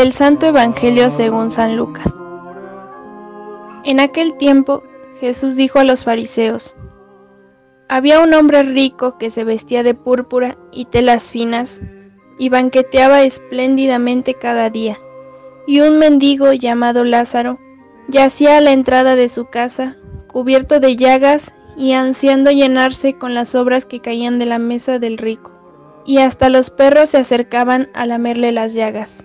Del Santo Evangelio según San Lucas. En aquel tiempo Jesús dijo a los fariseos, Había un hombre rico que se vestía de púrpura y telas finas y banqueteaba espléndidamente cada día, y un mendigo llamado Lázaro yacía a la entrada de su casa, cubierto de llagas y ansiando llenarse con las obras que caían de la mesa del rico, y hasta los perros se acercaban a lamerle las llagas.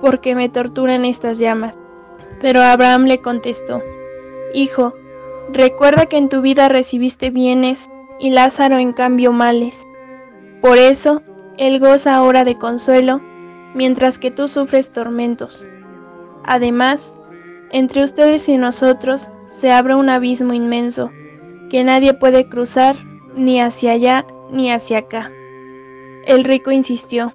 porque me torturan estas llamas. Pero Abraham le contestó, Hijo, recuerda que en tu vida recibiste bienes y Lázaro en cambio males. Por eso, él goza ahora de consuelo, mientras que tú sufres tormentos. Además, entre ustedes y nosotros se abre un abismo inmenso, que nadie puede cruzar ni hacia allá ni hacia acá. El rico insistió,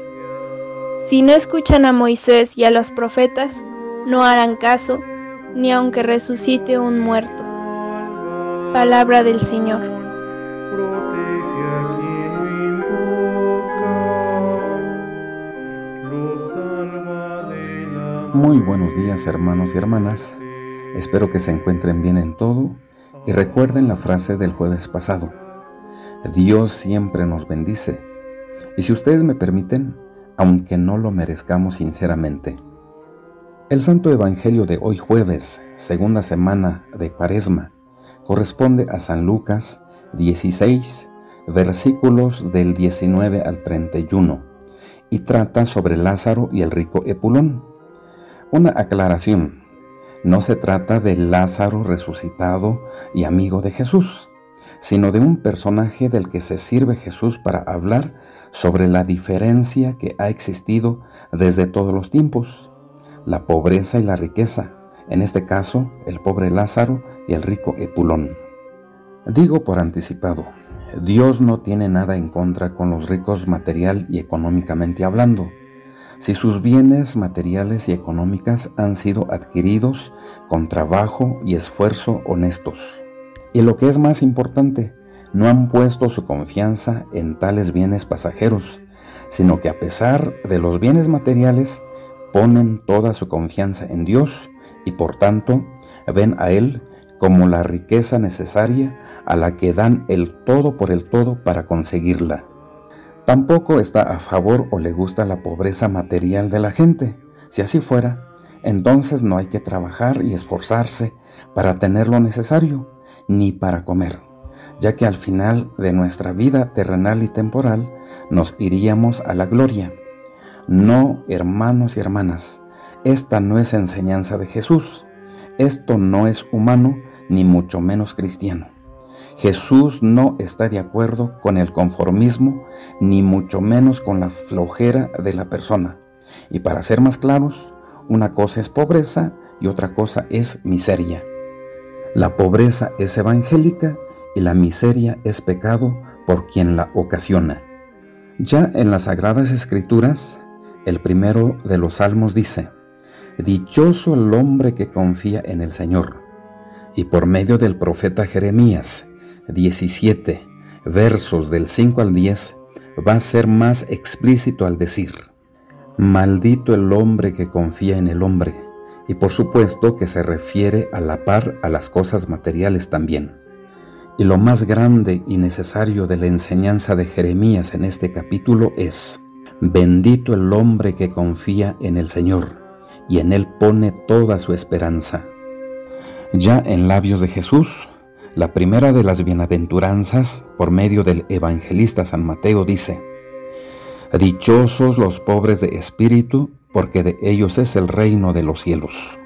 si no escuchan a Moisés y a los profetas, no harán caso, ni aunque resucite un muerto. Palabra del Señor. Muy buenos días hermanos y hermanas. Espero que se encuentren bien en todo y recuerden la frase del jueves pasado. Dios siempre nos bendice. Y si ustedes me permiten, aunque no lo merezcamos sinceramente. El Santo Evangelio de hoy jueves, segunda semana de Cuaresma, corresponde a San Lucas 16, versículos del 19 al 31, y trata sobre Lázaro y el rico Epulón. Una aclaración, no se trata de Lázaro resucitado y amigo de Jesús, sino de un personaje del que se sirve Jesús para hablar sobre la diferencia que ha existido desde todos los tiempos, la pobreza y la riqueza, en este caso el pobre Lázaro y el rico Epulón. Digo por anticipado, Dios no tiene nada en contra con los ricos material y económicamente hablando, si sus bienes materiales y económicas han sido adquiridos con trabajo y esfuerzo honestos. Y lo que es más importante, no han puesto su confianza en tales bienes pasajeros, sino que a pesar de los bienes materiales, ponen toda su confianza en Dios y por tanto ven a Él como la riqueza necesaria a la que dan el todo por el todo para conseguirla. Tampoco está a favor o le gusta la pobreza material de la gente. Si así fuera, entonces no hay que trabajar y esforzarse para tener lo necesario, ni para comer, ya que al final de nuestra vida terrenal y temporal nos iríamos a la gloria. No, hermanos y hermanas, esta no es enseñanza de Jesús. Esto no es humano ni mucho menos cristiano. Jesús no está de acuerdo con el conformismo ni mucho menos con la flojera de la persona. Y para ser más claros, una cosa es pobreza y otra cosa es miseria. La pobreza es evangélica y la miseria es pecado por quien la ocasiona. Ya en las Sagradas Escrituras, el primero de los salmos dice, Dichoso el hombre que confía en el Señor. Y por medio del profeta Jeremías 17, versos del 5 al 10, va a ser más explícito al decir, Maldito el hombre que confía en el hombre y por supuesto que se refiere a la par a las cosas materiales también. Y lo más grande y necesario de la enseñanza de Jeremías en este capítulo es, Bendito el hombre que confía en el Señor y en Él pone toda su esperanza. Ya en labios de Jesús, la primera de las bienaventuranzas por medio del evangelista San Mateo dice, Dichosos los pobres de espíritu, porque de ellos es el reino de los cielos.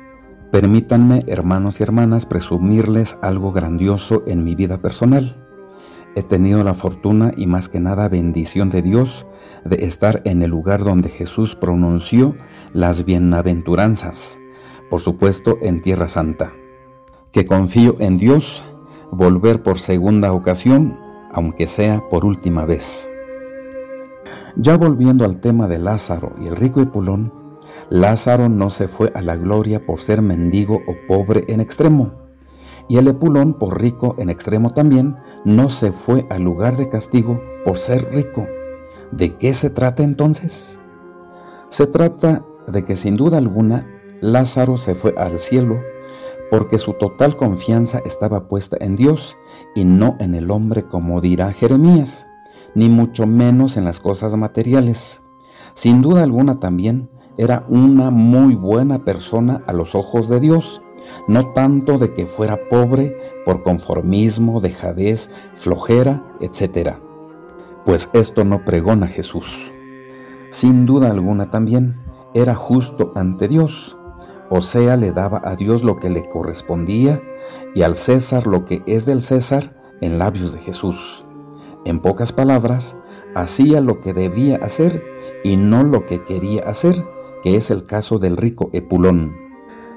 Permítanme, hermanos y hermanas, presumirles algo grandioso en mi vida personal. He tenido la fortuna y más que nada bendición de Dios de estar en el lugar donde Jesús pronunció las bienaventuranzas, por supuesto en Tierra Santa. Que confío en Dios volver por segunda ocasión, aunque sea por última vez. Ya volviendo al tema de Lázaro y el rico Epulón, Lázaro no se fue a la gloria por ser mendigo o pobre en extremo y el Epulón, por rico en extremo también, no se fue al lugar de castigo por ser rico. ¿De qué se trata entonces? Se trata de que sin duda alguna Lázaro se fue al cielo porque su total confianza estaba puesta en Dios y no en el hombre como dirá Jeremías, ni mucho menos en las cosas materiales. Sin duda alguna también era una muy buena persona a los ojos de Dios, no tanto de que fuera pobre por conformismo, dejadez, flojera, etc. Pues esto no pregona Jesús. Sin duda alguna también era justo ante Dios, o sea, le daba a Dios lo que le correspondía y al César lo que es del César en labios de Jesús. En pocas palabras, hacía lo que debía hacer y no lo que quería hacer, que es el caso del rico Epulón.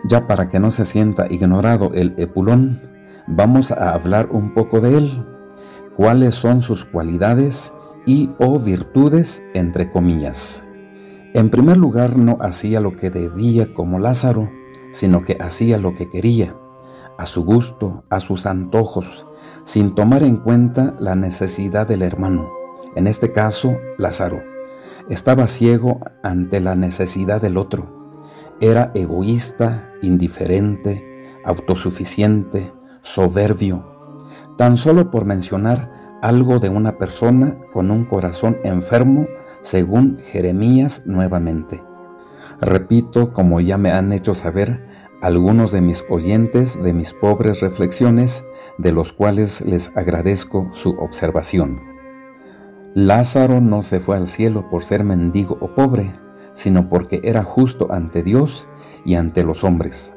Ya para que no se sienta ignorado el Epulón, vamos a hablar un poco de él, cuáles son sus cualidades y o virtudes entre comillas. En primer lugar, no hacía lo que debía como Lázaro, sino que hacía lo que quería, a su gusto, a sus antojos, sin tomar en cuenta la necesidad del hermano, en este caso Lázaro. Estaba ciego ante la necesidad del otro era egoísta, indiferente, autosuficiente, soberbio, tan solo por mencionar algo de una persona con un corazón enfermo, según Jeremías nuevamente. Repito, como ya me han hecho saber algunos de mis oyentes de mis pobres reflexiones, de los cuales les agradezco su observación. Lázaro no se fue al cielo por ser mendigo o pobre, sino porque era justo ante Dios y ante los hombres,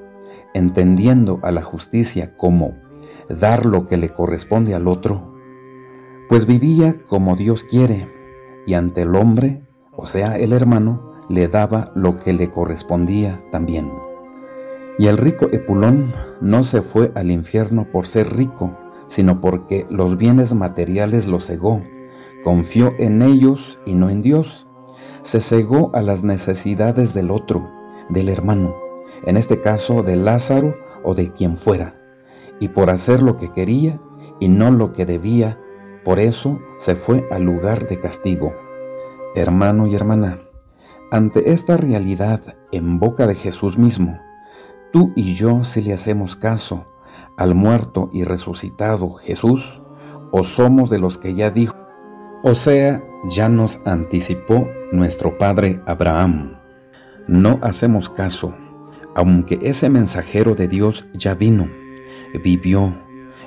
entendiendo a la justicia como dar lo que le corresponde al otro, pues vivía como Dios quiere, y ante el hombre, o sea, el hermano, le daba lo que le correspondía también. Y el rico Epulón no se fue al infierno por ser rico, sino porque los bienes materiales lo cegó, confió en ellos y no en Dios, se cegó a las necesidades del otro, del hermano, en este caso de Lázaro o de quien fuera, y por hacer lo que quería y no lo que debía, por eso se fue al lugar de castigo. Hermano y hermana, ante esta realidad en boca de Jesús mismo, tú y yo si le hacemos caso al muerto y resucitado Jesús, o somos de los que ya dijo, o sea, ya nos anticipó nuestro padre Abraham. No hacemos caso, aunque ese mensajero de Dios ya vino, vivió,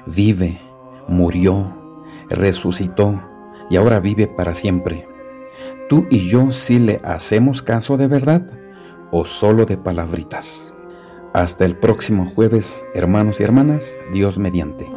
vive, murió, resucitó y ahora vive para siempre. ¿Tú y yo sí le hacemos caso de verdad o solo de palabritas? Hasta el próximo jueves, hermanos y hermanas, Dios mediante.